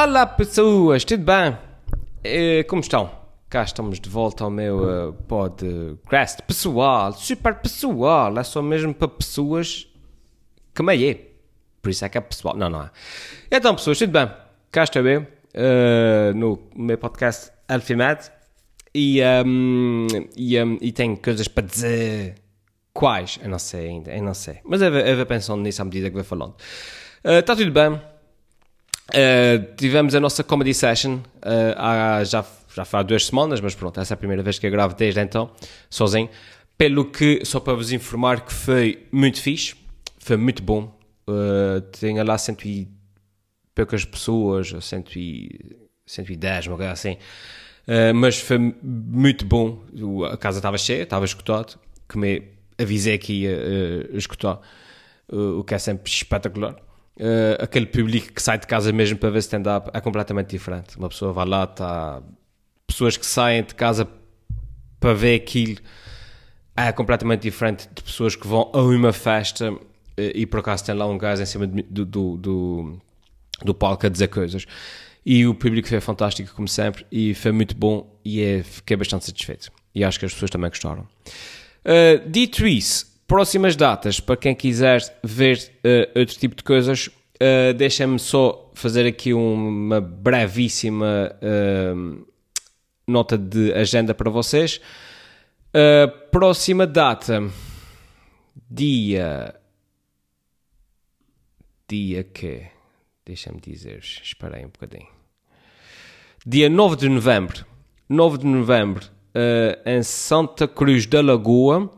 Olá pessoas, tudo bem? Eh, como estão? Cá estamos de volta ao meu uh, podcast pessoal, super pessoal, é só mesmo para pessoas que me é. Por isso é que é pessoal. Não, não é. Então pessoas, tudo bem? Cá estou eu, uh, no meu podcast Alfimed e, um, e, um, e tenho coisas para dizer. Quais? Eu não sei ainda, eu não sei. Mas eu, eu vou pensando nisso à medida que vou falando. Está tudo bem? Uh, tivemos a nossa comedy session uh, há, já, já há duas semanas, mas pronto, essa é a primeira vez que eu gravo desde então, sozinho. Pelo que, só para vos informar que foi muito fixe, foi muito bom. Uh, tinha lá cento e poucas pessoas, cento e, 110, uma coisa assim. Uh, mas foi muito bom. A casa estava cheia, estava escutado, que me avisei que ia escutar, o que é sempre espetacular uh, aquele público que sai de casa mesmo para ver stand-up é completamente diferente. Uma pessoa vai lá, está. Pessoas que saem de casa para ver aquilo é completamente diferente de pessoas que vão a uma festa uh, e por acaso tem lá um gajo em cima do, do, do, do palco a dizer coisas. E o público foi fantástico, como sempre, e foi muito bom e é, fiquei bastante satisfeito. E acho que as pessoas também gostaram. Uh, dito isso, Próximas datas, para quem quiser ver uh, outro tipo de coisas, uh, deixem-me só fazer aqui uma brevíssima uh, nota de agenda para vocês. Uh, próxima data, dia. Dia que? Deixa-me dizer, esperei um bocadinho. Dia 9 de novembro. 9 de novembro, em Santa Cruz da Lagoa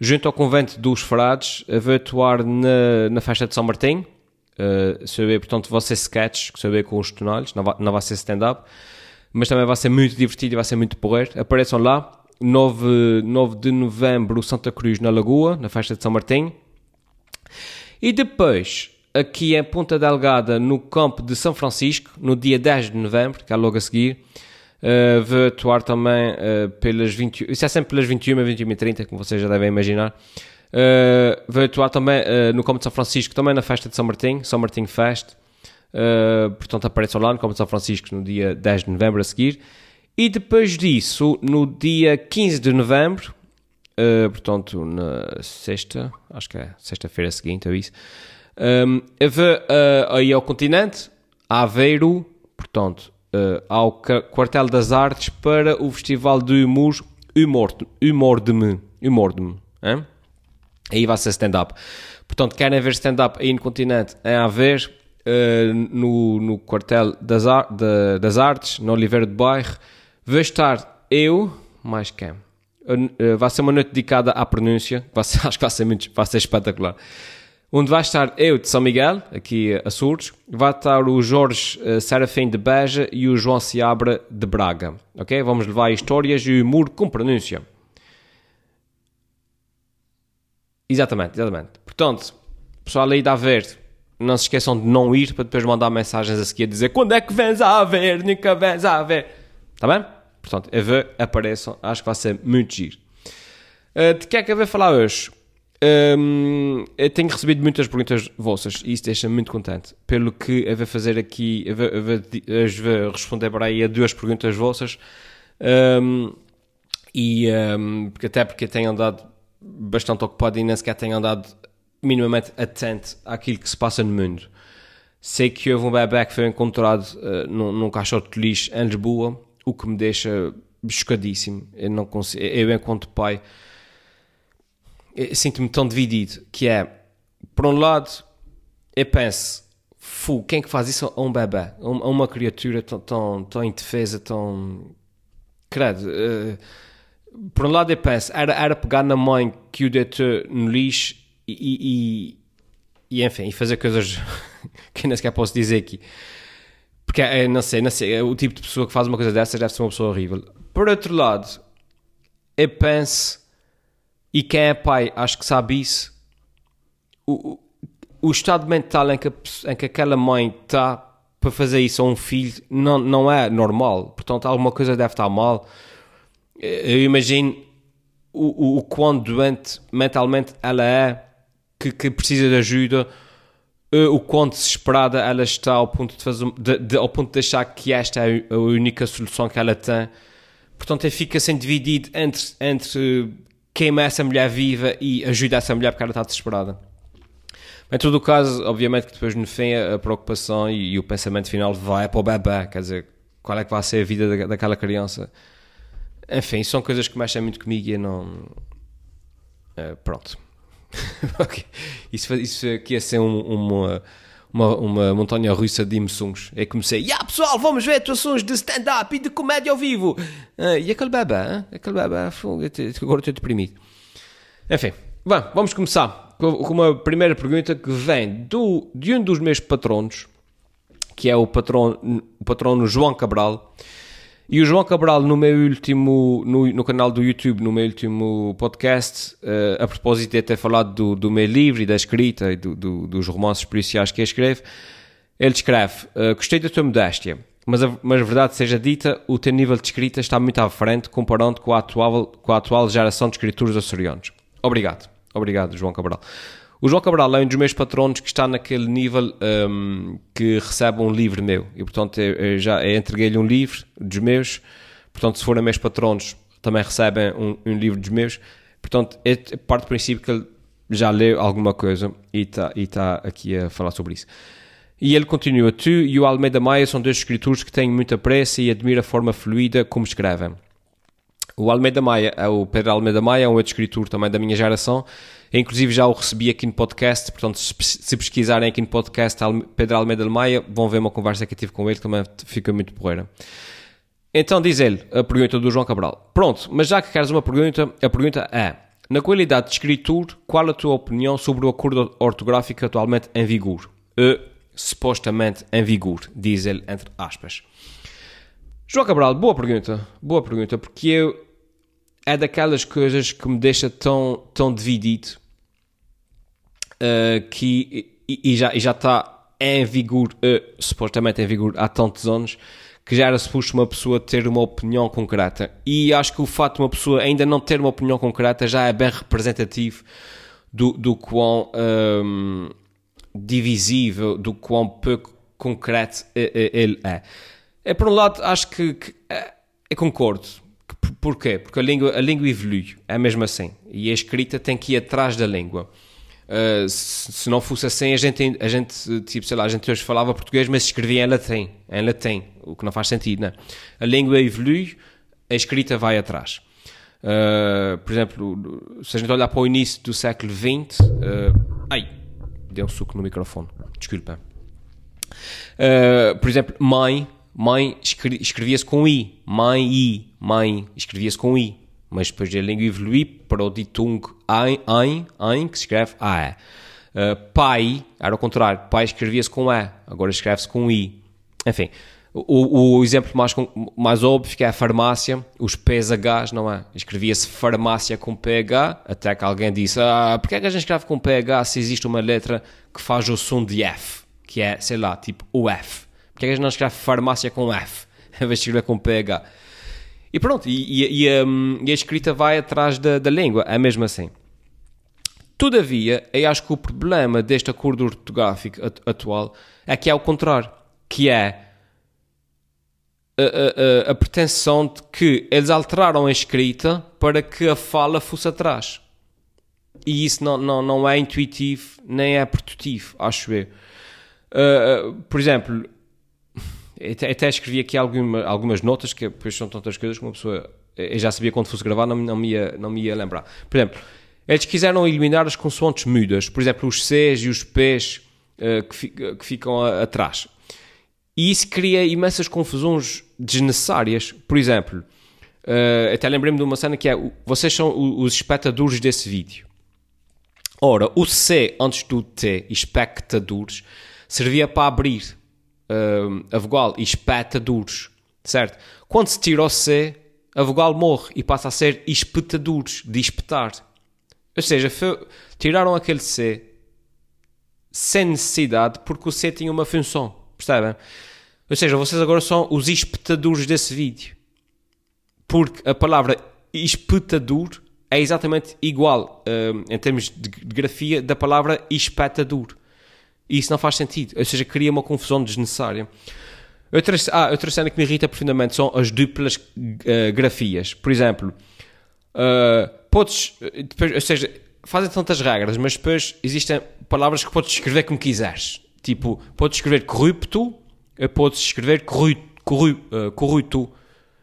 junto ao convento dos frades, vai atuar na, na festa de São Martim. Uh, saber, portanto, vai ser sketch, saber com os tonalhos, não vai, não vai ser stand-up, mas também vai ser muito divertido e vai ser muito porreiro. Apareçam lá, 9, 9 de novembro, Santa Cruz, na Lagoa, na festa de São Martim. E depois, aqui em Ponta Delgada, no campo de São Francisco, no dia 10 de novembro, que é logo a seguir, Uh, vou atuar também uh, pelas 21, isso é sempre pelas 21, 21 e 30, como vocês já devem imaginar. Uh, vou atuar também uh, no de São Francisco, também na festa de São Martim, São Martim Fest. Uh, portanto, apareçam lá no Combo de São Francisco no dia 10 de novembro a seguir. E depois disso, no dia 15 de novembro, portanto, na sexta, acho que é sexta-feira seguinte, é isso. Um, eu vou aí ao continente, a Aveiro, portanto, uh, ao Quartel das Artes para o Festival de Humor Humor-de-me. Humor-de-me. Aí vai ser stand-up. Portanto, querem ver stand-up aí no continente, é a ver uh, no, no Quartel das, Ar de, das Artes, no Oliveira de Bairro. Vai estar eu, mais quem? Uh, vai ser uma noite dedicada à pronúncia, vai ser, acho que vai ser, muito, vai ser espetacular onde vai estar eu de São Miguel, aqui a Surdos, vai estar o Jorge uh, Serafim de Beja e o João Seabra de Braga. Ok? Vamos levar histórias e humor com pronúncia. Exatamente, exatamente. Portanto, pessoal aí da Verde, não se esqueçam de não ir para depois mandar mensagens a seguir a dizer quando é que vens a ver, nunca vens a ver. Está bem? Portanto, a ver, apareçam, acho que vai ser muito giro. Uh, de que é que eu vou falar hoje? Um, tenho recebido muitas perguntas vossas e isso deixa-me muito contente. Pelo que eu vou fazer aqui, eu vou, eu vou, eu vou responder para aí a duas perguntas vossas. Um, e um, até porque tenho andado bastante ocupado e nem sequer tenho andado minimamente atento àquilo que se passa no mundo. Sei que houve um bebê que foi encontrado uh, num, num caixote de lixo em Lisboa, o que me deixa chocadíssimo. Eu, não consigo, eu enquanto pai sinto-me tão dividido, que é, por um lado, eu penso, fu, quem é que faz isso a um bebê? A uma criatura tão, tão, tão indefesa, tão... Credo. Uh, por um lado eu penso, era, era pegar na mãe que o deitou no lixo e, e, e, enfim, e fazer coisas que nem sequer posso dizer aqui. Porque, é, não sei, não sei, o tipo de pessoa que faz uma coisa dessas deve ser uma pessoa horrível. Por outro lado, eu penso e quem é pai, acho que sabe isso. O, o, estado mental em que, em que aquela mãe está para fazer isso a um filho não, não é normal. Portanto, alguma coisa deve estar mal. Eu imagino o, o, o quão doente mentalmente ela é, que, que precisa de ajuda. uh, o quão desesperada ela está ao ponto de, fazer, de, de, ao ponto de achar que esta é a única solução que ela tem. Portanto, ele fica sendo dividido entre, entre queima essa mulher viva e ajuda essa mulher porque ela está desesperada. Em todo o caso, obviamente que depois no fim a preocupação e, e o pensamento final vai para o bebê, quer dizer, qual é que vai ser a vida da, daquela criança. Enfim, são coisas que mexem muito comigo e eu não... Uh, pronto. isso, isso aqui ia ser um, uma, uma, uma montanha russa de emoções. É comecei, yeah, pessoal, vamos ver atuações de stand-up e de comédia ao vivo. Uh, e aquele bebê, aquele bebê, agora estou deprimido. Enfim, vamos começar com uma primeira pergunta que vem do, de um dos meus patronos, que é o patrono, o patrono João Cabral. E o João Cabral, no meu último, no, no canal do YouTube, no meu último podcast, uh, a propósito de ter falado do, do meu livro e da escrita e do, do, dos romances policiais que escreve, ele escreve: uh, Gostei da tua modéstia, mas a, mas a verdade seja dita, o teu nível de escrita está muito à frente comparando com a atual, com a atual geração de escritores açorianos. Obrigado. Obrigado, João Cabral. O João Cabral é um dos meus patronos que está naquele nível um, que recebe um livro meu. E, portanto, eu, eu já entreguei-lhe um livro dos meus. Portanto, se forem meus patronos, também recebem um, um livro dos meus. Portanto, é parte do princípio que ele já leu alguma coisa e está e tá aqui a falar sobre isso. E ele continua: Tu e o Almeida Maia são dois escritores que tenho muita pressa e admiro a forma fluida como escrevem. O Almeida Maia, é o Pedro Almeida Maia, é um outro escritor também da minha geração. Inclusive já o recebi aqui no podcast, portanto, se pesquisarem aqui no podcast Pedro Almeida Maia, vão ver uma conversa que eu tive com ele, também fica muito porreira. Então diz ele, a pergunta do João Cabral. Pronto, mas já que queres uma pergunta, a pergunta é: Na qualidade de escritor, qual a tua opinião sobre o acordo ortográfico atualmente em vigor? E, supostamente em vigor, diz ele entre aspas. João Cabral, boa pergunta, boa pergunta, porque eu é daquelas coisas que me deixa tão, tão dividido uh, que e, e, já, já está em vigor, uh, supostamente em vigor há tantos anos, que já era suposto uma pessoa ter uma opinião concreta. E acho que o fato de uma pessoa ainda não ter uma opinião concreta já é bem representativo do, do quão um, divisível, do quão pouco concreto ele é. é por um lado, acho que, que é, eu concordo Porquê? Porque a língua, a língua evolui, é mesmo assim. E a escrita tem que ir atrás da língua. Uh, se, se, não fosse assim, a gente, a gente, tipo, sei lá, a gente hoje falava português, mas escrevia em latim, em latim, o que não faz sentido, né? A língua evolui, a escrita vai atrás. Uh, por exemplo, se a gente olhar para o início do século XX, uh, ai, deu um suco no microfone, desculpa. por exemplo, mãe, mãe escrevia-se com I, mãe I, mãe escrevia-se com I, mas depois a língua evoluiu para o ditung ein, ein, ein, que se escreve A. Uh, pai, era o contrário, pai escrevia-se com E, agora escreve-se com I. Enfim, o, o, exemplo mais, mais óbvio é a farmácia, os PHs, não é? Escrevia-se farmácia com PH, até que alguém disse, ah, porque é que a gente escreve com PH se existe uma letra que faz o som de F, que é, sei lá, tipo o F. Porque é que a não escreve farmácia com F, em vez de escrever com PH? E pronto, e, e, e, um, e a escrita vai atrás da, da língua, é mesmo assim. Todavia, eu acho que o problema deste acordo ortográfico atual é que é o contrário, que é a, a, a, pretensão de que eles alteraram a escrita para que a fala fosse atrás. E isso não, não, não é intuitivo, nem é produtivo, acho eu. Uh, por exemplo, até, até escrevi aqui alguma, algumas notas, que depois são tantas coisas que uma pessoa. Eu já sabia quando fosse gravar, não, não, me ia, não me ia lembrar. Por exemplo, eles quiseram eliminar as consoantes mudas, por exemplo, os Cs e os Ps uh, que, fi, que, ficam a, atrás. E isso cria imensas confusões desnecessárias. Por exemplo, uh, até lembrei-me de uma cena que é: vocês são os espectadores desse vídeo. Ora, o C antes do T, espectadores, servia para abrir uh, a vogal e espeta duros, certo? Quando se tira o C, a vogal morre e passa a ser espetadores, de espetar. Ou seja, tiraram aquele C sem necessidade porque o C tinha uma função, percebem? Ou seja, vocês agora são os espetadores desse vídeo. Porque a palavra espetador é exatamente igual uh, em termos de grafia da palavra espetador. E isso não faz sentido. Ou seja, cria uma confusão desnecessária. Outra, ah, outra cena que me irrita profundamente são as duplas uh, grafias. Por exemplo, uh, podes. Depois, ou seja, fazem tantas regras, mas depois existem palavras que podes escrever como quiseres. Tipo, podes escrever corrupto, podes escrever corrupto. Uh,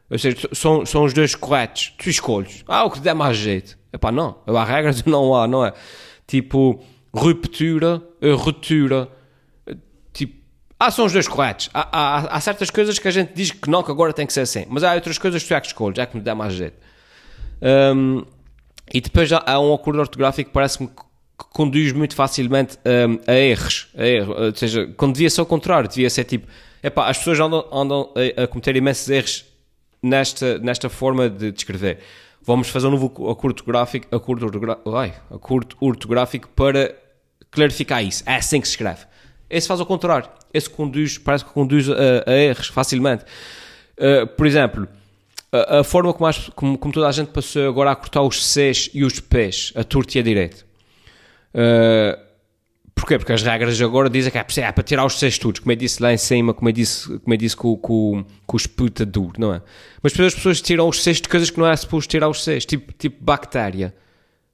ou seja, são, são os dois corretos. Tu escolhes. Ah, o que der mais jeito. Epá, não. Há regras, não há, não é? Tipo, ruptura, ruptura. Tipo, são os dois corretos. Há, há, há, certas coisas que a gente diz que não, que agora tem que ser assim. Mas há outras coisas que tu é que escolhes, é que me dá mais jeito. Um, e depois há um acordo ortográfico que parece-me que conduz muito facilmente um, a erros. A erro. Ou seja, quando devia ser o contrário, devia ser tipo, epá, as pessoas andam, andam a, a cometer imensos erros nesta, nesta forma de descrever. Vamos fazer um novo acordo ortográfico, acordo, ai, acordo ortográfico para clarificar isso. É assim que se escreve. Esse faz o contrário. Esse conduz, parece que conduz a, a erros facilmente. Uh, por exemplo, a, a forma como, as, como, como, toda a gente passou agora a cortar os Cs e os Ps, a torto e a direito. Uh, Porquê? Porque as regras agora dizem que é, é para tirar os seis tudo, como eu disse lá em cima, como eu disse, como eu disse com, com, com o esputador, não é? Mas depois as pessoas tiram os seis de coisas que não é suposto tirar os seis, tipo, tipo bactéria.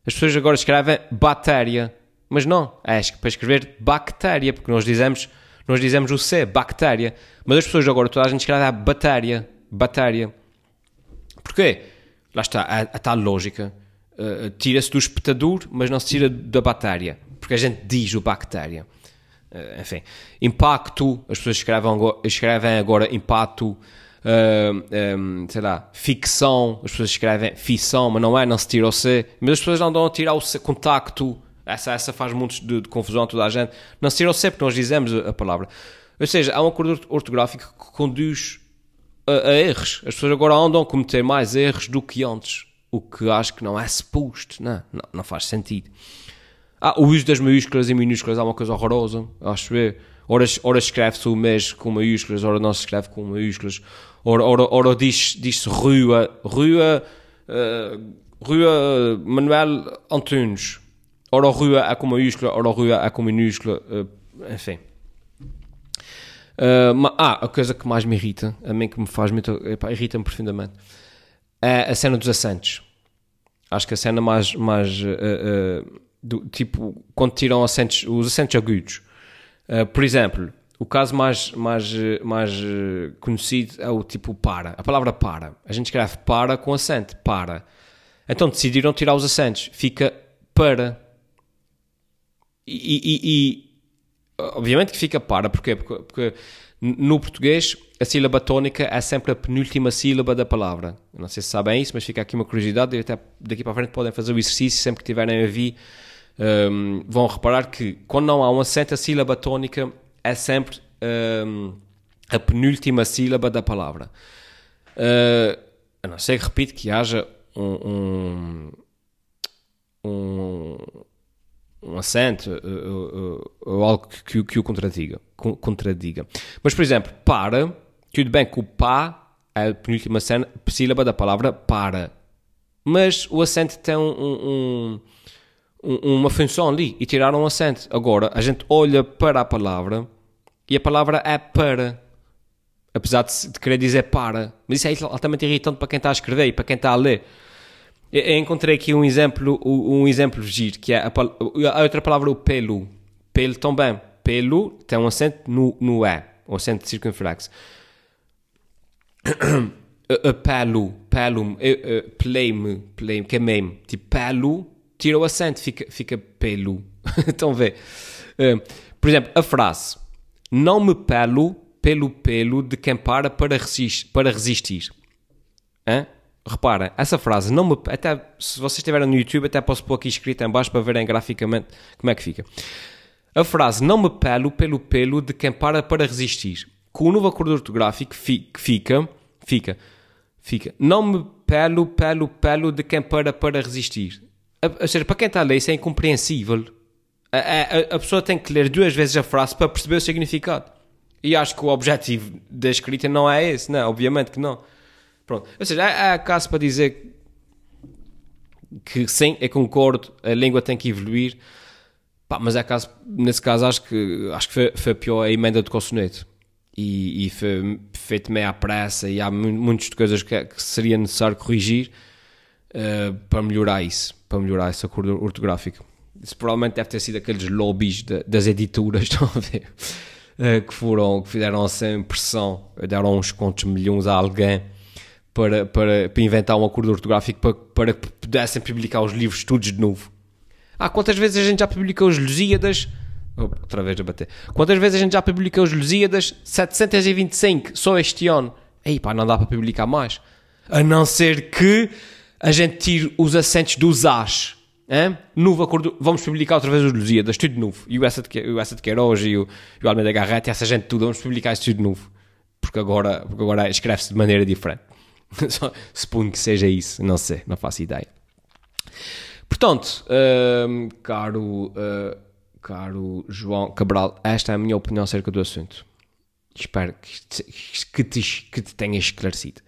As pessoas agora escrevem bactéria, mas não, é para escrever bactéria, porque nós dizemos, nós dizemos o C, bactéria. Mas as pessoas agora, toda a gente escreve a bactéria, bactéria. Porquê? Lá está, a, a tal lógica. Uh, tira-se do espetador, mas não se tira da bactéria porque a gente diz o bactéria. Uh, enfim, impacto, as pessoas escrevem, escrevem agora impacto, uh, eh, um, sei lá, ficção, as pessoas escrevem ficção, mas não é, não se tira o C, mas as pessoas não dão a tirar o C, contacto, essa, essa faz muito de, de confusão a toda a gente, não se tira o C porque nós dizemos a, palavra. Ou seja, há um acordo ortográfico que conduz a, a, erros. As pessoas agora andam a cometer mais erros do que antes, o que acho que não é suposto, não, não, não faz sentido. Ah, o uso das maiúsculas e minúsculas é uma coisa horrorosa, acho. Ora, ora escreve-se o mês com maiúsculas, ora não se escreve com maiúsculas. Ora, ora, ora diz-se diz rua, rua, uh, rua Manuel Antunes. Ora rua é com maiúscula, ora rua é com minúscula, uh, enfim. Uh, ah, a coisa que mais me irrita, a mim que me faz muito, irrita-me profundamente, é a cena dos acentos. Acho que a cena mais, mais uh, uh, do, tipo, quando tiram acentos, os acentos agudos. Por exemplo, o caso mais, mais, mais eh, conhecido é o tipo para. A palavra para. A gente escreve para com acento. Para. Então decidiram tirar os acentos. Fica para. E, e, e obviamente que fica para. Porquê? Porque, porque, no português a sílaba tónica é sempre a penúltima sílaba da palavra. não sei se sabem isso, mas fica aqui uma curiosidade. Até daqui para a frente podem fazer o exercício sempre que tiverem a vir um, vão reparar que quando não há uma certa sílaba tónica é sempre um, a penúltima sílaba da palavra. Uh, a não ser que, repito, que haja um, um, um, um acento uh, uh, ou algo que, que o contradiga, contradiga. Mas, por exemplo, para, tudo bem que o pá é a penúltima sílaba da palavra para, mas o acento tem um, um uma função ali e tiraram um acento. Agora, a gente olha para a palavra e a palavra é para. Apesar de, de querer dizer para. Mas isso é altamente irritante para quem está a escrever e para quem está a ler. Eu, encontrei aqui um exemplo, um exemplo giro, que é a, a outra palavra, o pelo. Pelo também. Pelo tem um acento no, no E, um acento circunflexo. pelo, pelo, play-me, play queimei-me. Tipo, pelo tira o acento, fica, fica pelo. Estão a ver? Uh, por exemplo, a frase Não me pelo pelo pelo de quem para para, resist, para resistir. Hã? Repara, essa frase, não me, até se vocês estiverem no YouTube, até posso pôr aqui escrito em baixo para verem graficamente como é que fica. A frase não me pelo pelo pelo de quem para para resistir. Com o novo acordo ortográfico fica, fica, fica, não me pelo pelo pelo de quem para para resistir ou seja, para quem está a ler isso é incompreensível. A, a, a, pessoa tem que ler duas vezes a frase para perceber o significado. E acho que o objetivo da escrita não é esse, não, obviamente que não. Pronto. Ou seja, há, há caso para dizer que sim, eu concordo, a língua tem que evoluir Pá, mas é caso, nesse caso acho que, acho que foi, foi pior a emenda do Consoneto. E, e foi feito meio à pressa e há muitas coisas que, que seria necessário corrigir uh, para melhorar isso, para melhorar essa cor ortográfica. Isso provavelmente deve ter sido aqueles lobbies de, das editoras, estão a ver? Uh, que foram, que fizeram essa pressão, deram uns contos milhões a alguém para, para, para inventar um acordo ortográfico para, para que pudessem publicar os livros todos de novo. Ah, quantas vezes a gente já publicou os Lusíadas? Outra vez a bater. Quantas vezes a gente já publicou os Lusíadas? 725, só este ano. Ei pá, não dá para publicar mais. A não ser que a gente tire os acentos dos As. Hein? Novo acordo, vamos publicar outra vez os Lusíadas, tudo de novo. E o Essa de Queiroz e o, e o Almeida Garrett, essa gente tudo, vamos publicar isso tudo de novo. Porque agora, porque agora escreve-se de maneira diferente. Suponho que seja isso, não sei, não faço ideia. Portanto, uh, caro, uh, caro João Cabral, esta é a minha opinião acerca do assunto. Espero que te, que te, que te tenha esclarecido.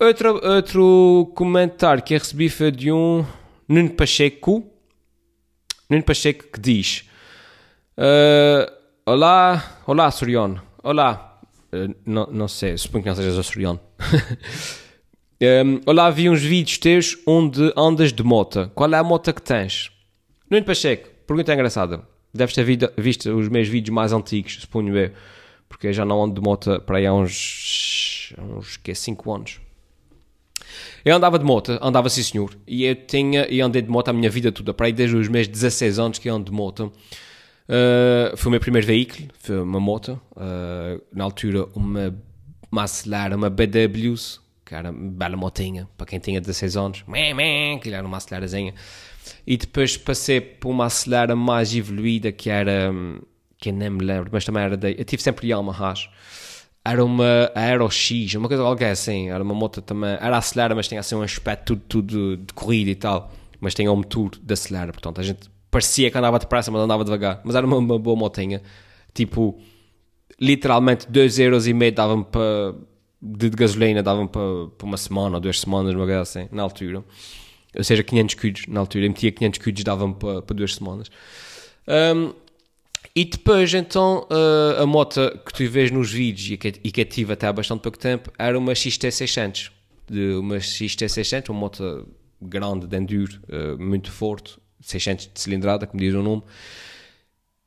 Outro, outro comentário que eu recebi foi de um Nuno Pacheco. Nuno Pacheco que diz: uh, Olá, olá, Soriano. Olá, uh, não, não sei, suponho que não sejas Soriano. um, olá, vi uns vídeos teus onde andas de moto. Qual é a moto que tens? Nuno Pacheco, pergunta engraçada. Deves ter visto os meus vídeos mais antigos, suponho eu, porque eu já não ando de moto para aí há uns, uns que 5 anos. Eu andava de moto, andava sim senhor, e eu tinha, e andei de moto a minha vida toda, para aí desde os meus 16 anos que eu ando de moto. Uh, foi o meu primeiro veículo, foi uma moto, uh, na altura uma, Acelera, uma BWs, que era uma bela motinha, para quem tinha 16 anos, que era uma acelerazinha. E depois passei por uma acelera mais evoluída, que era, que eu nem me lembro, mas também era da, eu tive sempre Yamahas. Era uma Aero X, uma coisa qualquer assim, era uma moto também, era acelera, mas tinha assim um aspecto tudo, tudo de corrida e tal, mas tinha um motor de acelera, portanto a gente parecia que andava depressa, mas andava devagar, mas era uma, uma boa motinha, tipo, literalmente 2 euros e meio davam para, de, de gasolina, davam para, para uma semana ou duas semanas, uma coisa assim, na altura, ou seja, 500 quilos na altura, eu metia 500 quilos davam para, para duas semanas. Um, e depois, então, uh, a moto que tu vês nos vídeos e que, e que tive até há bastante pouco tempo era uma XT600. De uma XT600, uma moto grande de enduro, uh, muito forte, 600 de cilindrada, como diz o nome.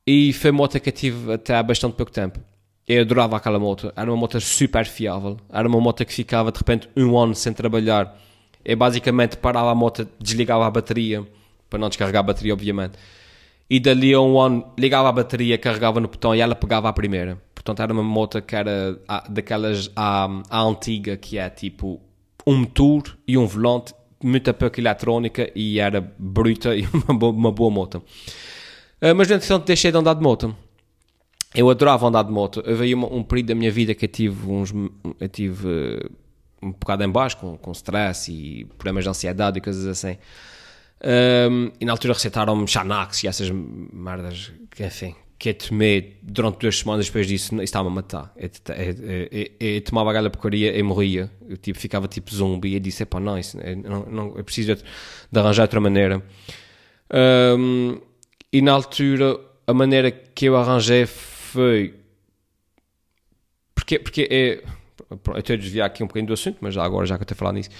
E foi moto que eu tive até há bastante pouco tempo. Eu adorava aquela moto. Era uma moto super fiável. Era uma moto que ficava de repente um ano sem trabalhar. Eu basicamente parava a moto, desligava a bateria, para não descarregar a bateria, obviamente e dali a um ano ligava a bateria, carregava no botão e ela pegava a primeira. Portanto, era uma moto que era daquelas à, à antiga, que é tipo um motor e um volante, muita pouca eletrónica e era bruta e uma boa, uma boa moto. Uh, mas, entretanto, deixei de andar de moto. Eu adorava andar de moto. Houve um, um período da minha vida que eu tive, uns, eu tive uh, um bocado em baixo, com, com stress e problemas de ansiedade e coisas assim. Um, e na altura receitaram-me Xanax e essas merdas que, enfim, que eu tomei durante duas semanas depois disso, isso estava a matar. Eu, eu, eu, eu tomava aquela porcaria e morria. Eu tipo, ficava tipo zumbi e disse: pá, não, isso, não, não, eu preciso de, de arranjar outra maneira. Um, e na altura, a maneira que eu arranjei foi. Porque, porque é, eu estou a desviar aqui um bocadinho do assunto, mas já agora, já que eu estou a falar nisso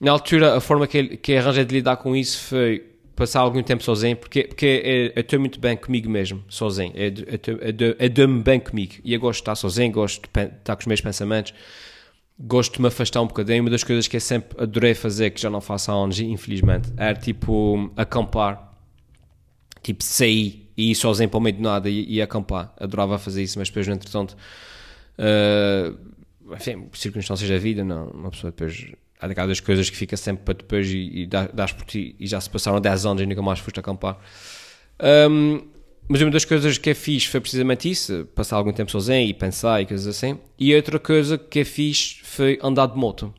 na altura, a forma que, que arranjei de lidar com isso foi passar algum tempo sozinho, porque, porque eu estou muito bem comigo mesmo, sozinho. Eu dou-me bem comigo. E eu gosto de estar sozinho, gosto de estar com os meus pensamentos, gosto de me afastar um bocadinho. Uma das coisas que eu sempre adorei fazer, que já não faço há anos, infelizmente, era tipo acampar. Tipo sair e ir sozinho para o meio de nada e, e acampar. Adorava fazer isso, mas depois, entretanto, uh, enfim, circunstâncias da vida, não, uma pessoa depois há daquelas coisas que fica sempre para depois e, e por ti e já se passaram 10 anos e nunca mais foste acampar. Um, mas uma das coisas que é fixe foi precisamente isso, passar algum tempo sozinho e pensar e coisas assim. E outra coisa que é fixe foi andar de moto.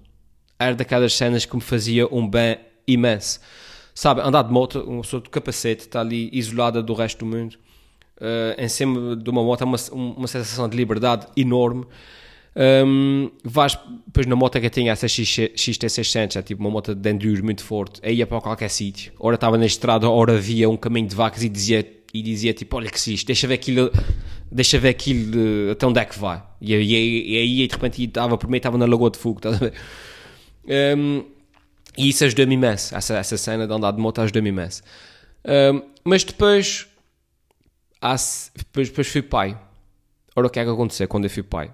Era daquelas cenas que me fazia um bem imenso. Sabe, andar de moto, uma pessoa de capacete, está ali isolada do resto do mundo. Uh, em cima de uma moto é uma, uma sensação de liberdade enorme. Um, vais, depois na moto que eu tinha essa XT600, é tipo uma moto de enduro muito forte, aí ia para qualquer sítio. Ora estava na estrada, ora havia um caminho de vacas e dizia, e dizia tipo: Olha que se isto, deixa ver aquilo, deixa ver aquilo até onde é que vai. E aí, de repente estava mim, estava na Lagoa de Fogo, estás a ver? Um, e isso ajudou-me imenso, essa, essa cena de andar de moto ajudou-me imenso. Um, mas depois, depois, depois fui pai. Ora, o que é que aconteceu quando eu fui pai?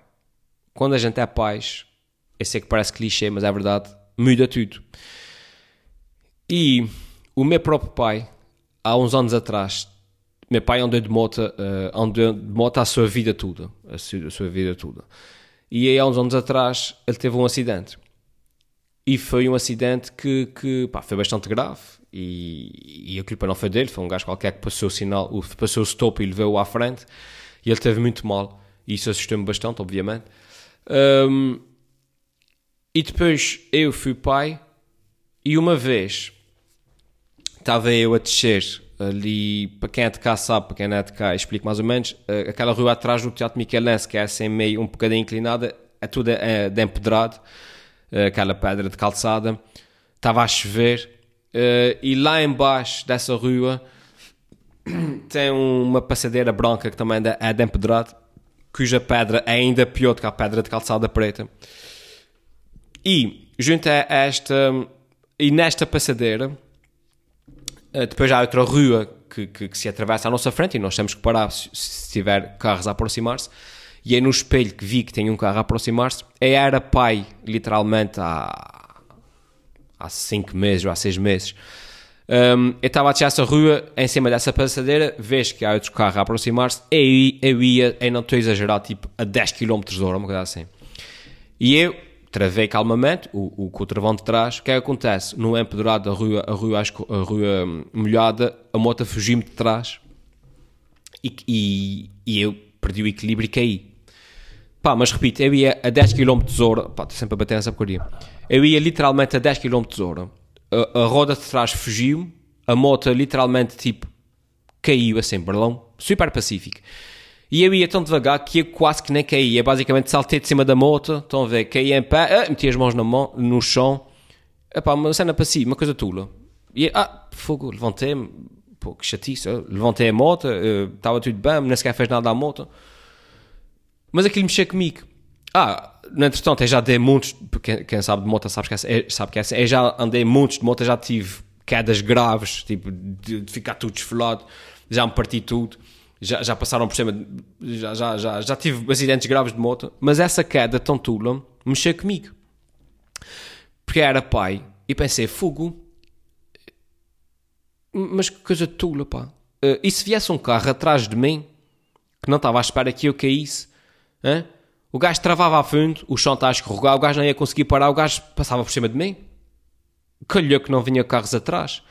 Quando a gente é pais, eu sei que parece clichê, mas é verdade, muda tudo. E o meu próprio pai, há uns anos atrás, meu pai andou de moto, uh, andou de moto a sua vida toda, a sua, a sua vida toda. E aí há uns anos atrás ele teve um acidente. E foi um acidente que, que pá, foi bastante grave. E, e, a culpa não foi dele, foi um gajo qualquer que passou o sinal, passou o stop e levou-o à frente. E ele teve muito mal. E isso assustou-me bastante, obviamente. Um, e depois eu fui pai e uma vez estava eu a descer ali, para quem é de cá sabe, para quem não é de cá, explico mais ou menos, aquela rua atrás do Teatro Michelense, que é assim meio um bocadinho inclinada, é tudo é, de empedrado, aquela pedra de calçada, estava a chover, e lá embaixo dessa rua tem uma passadeira branca que também é de empedrado, cuja pedra é ainda pior do que a pedra de calçada preta. E junto a esta e nesta passadeira, eh, depois há outra rua que, que, que, se atravessa à nossa frente e nós temos que parar se, se tiver carros a aproximar-se. E é no espelho que vi que tem um carro a aproximar-se. Eu era pai, literalmente, há, há cinco meses ou há seis meses. Um, eu estava a descer essa rua, em cima dessa passadeira, vês que há outro carro a aproximar-se, e eu ia, eu não estou a exagerar, tipo a 10 km de hora, uma coisa assim. E eu travei calmamente, o, o, o travão de trás, o que é que acontece? No empedrado da rua, a rua, a rua molhada, a moto fugiu-me de trás e, e, e, eu perdi o equilíbrio e caí. Pá, mas repito, eu ia a 10 km de hora, pá, estou sempre a bater nessa porcaria. Eu ia literalmente a 10 km de hora a, a roda de trás fugiu, a moto literalmente tipo caiu assim, balão, super pacífico. E eu ia tão devagar que eu quase que nem caí. Eu basicamente saltei de cima da moto, estão a ver, caí em pé, ah, meti as mãos mão, no chão. Epá, uma cena passiva, uma coisa tula. E ah, fogo, levantei-me, pô, que chatice, levantei a moto, estava tudo bem, nem sequer fez nada à moto. Mas aquilo mexeu comigo. Ah, no entretanto, eu já dei muitos, quem, quem sabe de moto sabe que é, sabe que é eu já andei muitos de moto, já tive quedas graves, tipo, de, de ficar tudo desfolado, já me parti tudo, já, já passaram por cima, já, já, já, já tive acidentes graves de moto, mas essa queda tão tula mexeu comigo. Porque era pai, e pensei, fogo, mas que coisa tula, pá. Uh, e se viesse um carro atrás de mim, que não estava à espera que eu caísse, hein? O gajo travava a fundo, o chão está a escorregar, o gajo não ia conseguir parar, o gajo passava por cima de mim. Calhou que não vinha carros atrás.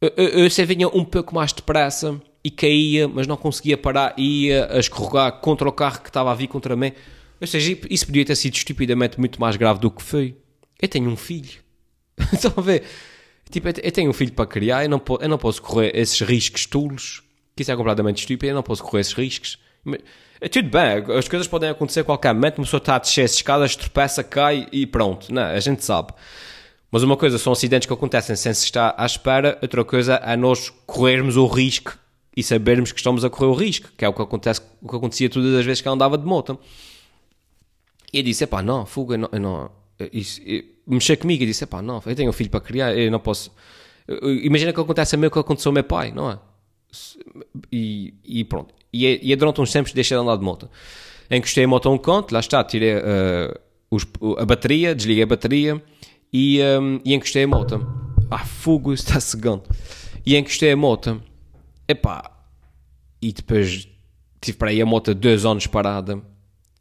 Eu, eu, eu vinha um pouco mais depressa e caía, mas não conseguia parar e ia a escorregar contra o carro que estava a vir contra mim. Ou seja, isso podia ter sido estupidamente muito mais grave do que foi. Eu tenho um filho. Estão a ver? Tipo, eu tenho um filho para criar, eu não, eu não posso correr esses riscos tolos, que isso é completamente estúpido, eu não posso correr esses riscos. É tudo bem, as coisas podem acontecer a qualquer momento, uma pessoa está a descer as escadas, tropeça, cai e pronto. Não, a gente sabe. Mas uma coisa são acidentes que acontecem sem se estar à espera, outra coisa é nós corrermos o risco e sabermos que estamos a correr o risco, que é o que, acontece, o que acontecia todas as vezes que eu andava de moto. E eu disse, pá, não, fuga, não, não isso, mexer comigo e disse, pá, não, eu tenho um filho para criar, eu não posso... Imagina que acontece a mim o que aconteceu ao meu pai, não é? E, e pronto. E, é, e é durante uns tempos deixei de andar de moto. Encostei a moto a um canto, lá está, tirei uh, os, a bateria, desliguei a bateria e, um, e encostei a moto. Ah, fogo, está cegando. E encostei a moto. Epá, e depois tive para aí a moto dois anos parada.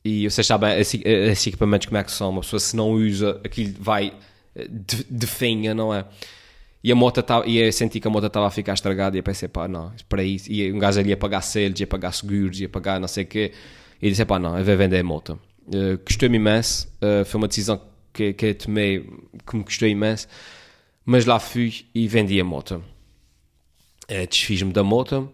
E vocês sabem esses, equipamentos como é que são. Uma pessoa se não usa, aquilo vai eh, de finha, não é? E a moto tava, e eu senti que a moto estava a ficar estragada e eu pensei, pá, não, para isso. E um gajo ali ia pagar selos, ia pagar seguros, ia pagar não sei o quê. E disse, pá, não, eu vou vender a moto. Uh, Custou-me imenso, uh, foi uma decisão que, que eu tomei que me custou imenso, mas lá fui e vendi a moto. Uh, Desfiz-me da moto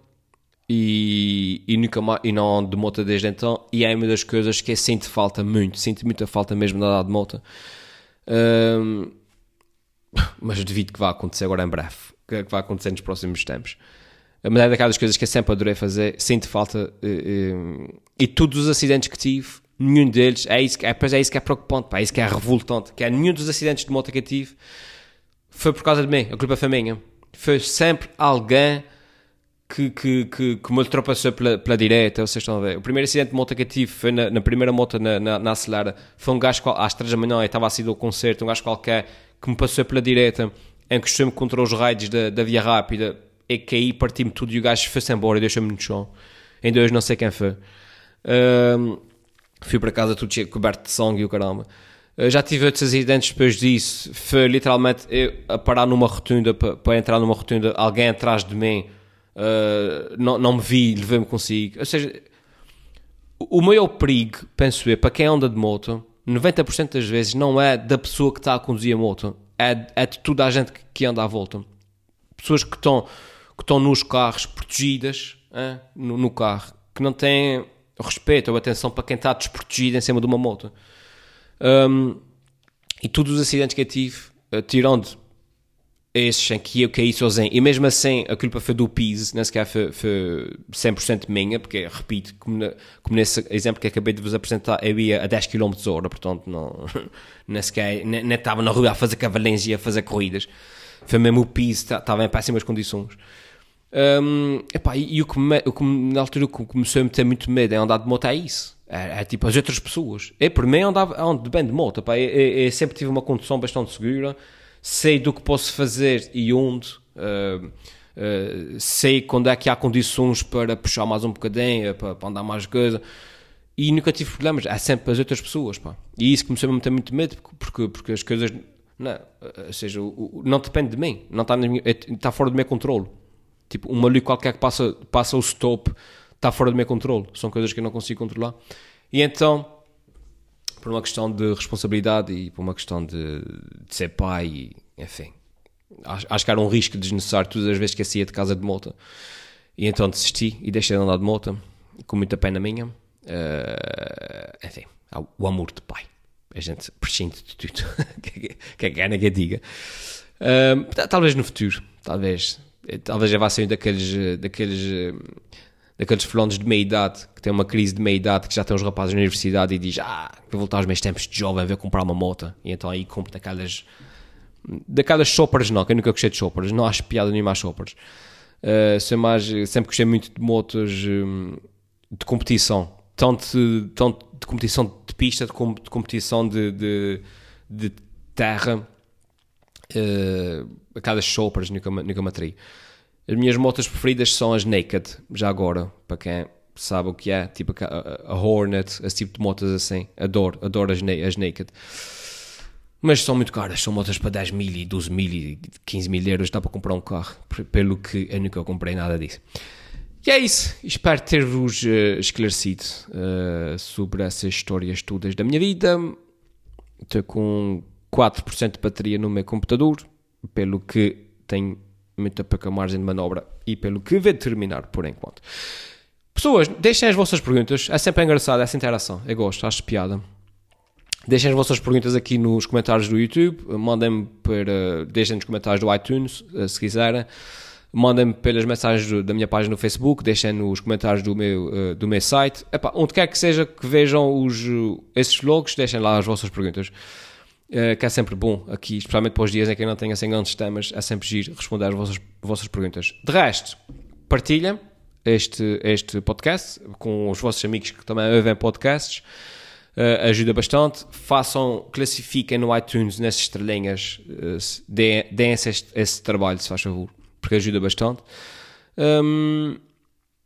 e, e, nunca mais, e não ando de moto desde então. E é uma das coisas que eu sinto falta muito, sinto muita falta mesmo de andar de moto. Um, mas devido que vai acontecer agora em breve, que vai acontecer nos próximos tempos. Mas é daquelas coisas que eu sempre adorei fazer, sinto falta. E, e, e todos os acidentes que tive, nenhum deles, é isso, é, é isso que é preocupante, pá, é isso que é revoltante, que é nenhum dos acidentes de moto que eu tive foi por causa de mim, a culpa foi minha. Foi sempre alguém que, que, que, que me ultrapassou pela, pela direita, vocês estão a ver. O primeiro acidente de moto que eu tive foi na, na primeira moto na, na, na acelera. Foi um gajo, às três da manhã, estava a sair do concerto, um gajo qualquer que me passou pela direita, encostou-me contra os raios da, da via rápida, e caí, parti-me tudo e o gajo foi-se embora e deixou-me no chão. Ainda hoje não sei quem foi. Fui para casa tudo cheio, coberto de sangue e o caramba. Uh, já tive outros acidentes depois disso. Foi literalmente eu a parar numa rotunda para, para entrar numa rotunda, alguém atrás de mim uh, não, não me vi, levei-me consigo. Ou seja, o maior perigo, penso eu, para quem anda de moto, 90% das vezes não é da pessoa que está a conduzir a moto, é, é de toda a gente que, que anda à volta. Pessoas que estão, que estão nos carros protegidas é? no, no, carro, que não têm respeito ou atenção para quem está desprotegido em cima de uma moto. Um, e todos os acidentes que eu tive, uh, tirando esses em que eu caí sozinho, e mesmo assim a culpa foi do PIS, nem sequer foi, foi 100% minha, porque, repito, como, na, como, nesse exemplo que acabei de vos apresentar, eu ia a 10 km hora, portanto não, nem sequer, nem, estava na rua a fazer cavalenses e a fazer corridas, foi mesmo o PIS, estava em péssimas condições. Um, epá, e, o, que me, o que na altura começou a me ter muito medo é andar de moto é isso. É, é, tipo as outras pessoas. Eu, por mim, andava ando bem de moto. Eu, eu, eu sempre tive uma condução bastante segura sei do que posso fazer e onde, uh, uh, sei quando é que há condições para puxar mais um bocadinho, para, para andar mais coisa. E nunca tive problemas, é sempre as outras pessoas, pá. E isso começou a me meter muito medo, porque, porque as coisas, não, ou seja, não depende de mim, não está, minha, está fora do meu controle. Tipo, um maluco qualquer que passa, passa o stop está fora do meu controle, são coisas que eu não consigo controlar. E então, por uma questão de responsabilidade e por uma questão de, de ser pai, e, enfim. Acho, acho, que era um risco desnecessário todas as vezes que eu saía de casa de moto. E então desisti e deixei de andar de moto, com muita pena minha. Uh, enfim, o amor de pai. A gente prescinde de tudo. que é que diga. Uh, talvez no futuro, talvez. Talvez já vá sair daqueles, daqueles daqueles fulanos de meia idade que tem uma crise de meia idade que já tem os rapazes na universidade e diz ah, vou voltar aos meus tempos de jovem, vou comprar uma moto. E então aí compro daquelas daquelas choppers não, que eu nunca gostei de choppers não acho piada nenhuma às choppers uh, mais, sempre gostei muito de motos um, de competição tanto, tanto de competição de pista como de competição de, de, de terra. Uh, aquelas choppers nunca, nunca me atraí as minhas motos preferidas são as Naked, já agora, para quem sabe o que é, tipo a, Hornet, esse tipo de motos assim. Adoro, adoro as, as Naked. Mas são muito caras, são motos para 10 mil e 12 mil e 15 mil euros, dá para comprar um carro, pelo que eu nunca comprei nada disso. E é isso, espero ter-vos uh, esclarecido uh, sobre essas histórias todas da minha vida. Estou com 4% de bateria no meu computador, pelo que tenho muita pouca margem de manobra e pelo que vai terminar por enquanto. Pessoas, deixem as vossas perguntas, é sempre engraçado essa interação, eu gosto, acho piada. Deixem as vossas perguntas aqui nos comentários do YouTube, mandem-me para, deixem nos comentários do iTunes, eh, se quiserem. Mandem-me pelas mensagens da minha página no Facebook, deixem nos comentários do meu, eh, do meu site. Epá, onde quer que seja que vejam os, esses vlogs, deixem lá as vossas perguntas. Uh, que é sempre bom aqui, especialmente para os dias em que eu não tenho assim grandes temas, é sempre giro responder às vossas, vossas perguntas. De resto, partilhem este, este podcast com os vossos amigos que também ouvem podcasts, uh, ajuda bastante. Façam, classifiquem no iTunes nessas estrelinhas, uh, deem, deem esse, esse, trabalho, se faz favor, porque ajuda bastante. Um,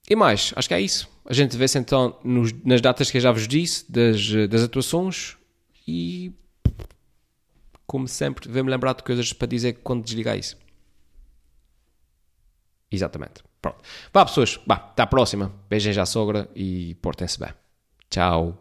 e mais, acho que é isso. A gente vê-se então nos, nas datas que eu já vos disse, das, das atuações e como sempre, vem-me lembrar de coisas para dizer quando desligar isso. Exatamente. Pronto. Vá, pessoas. Vá, até à próxima. Beijem já a sogra e portem-se bem. Tchau.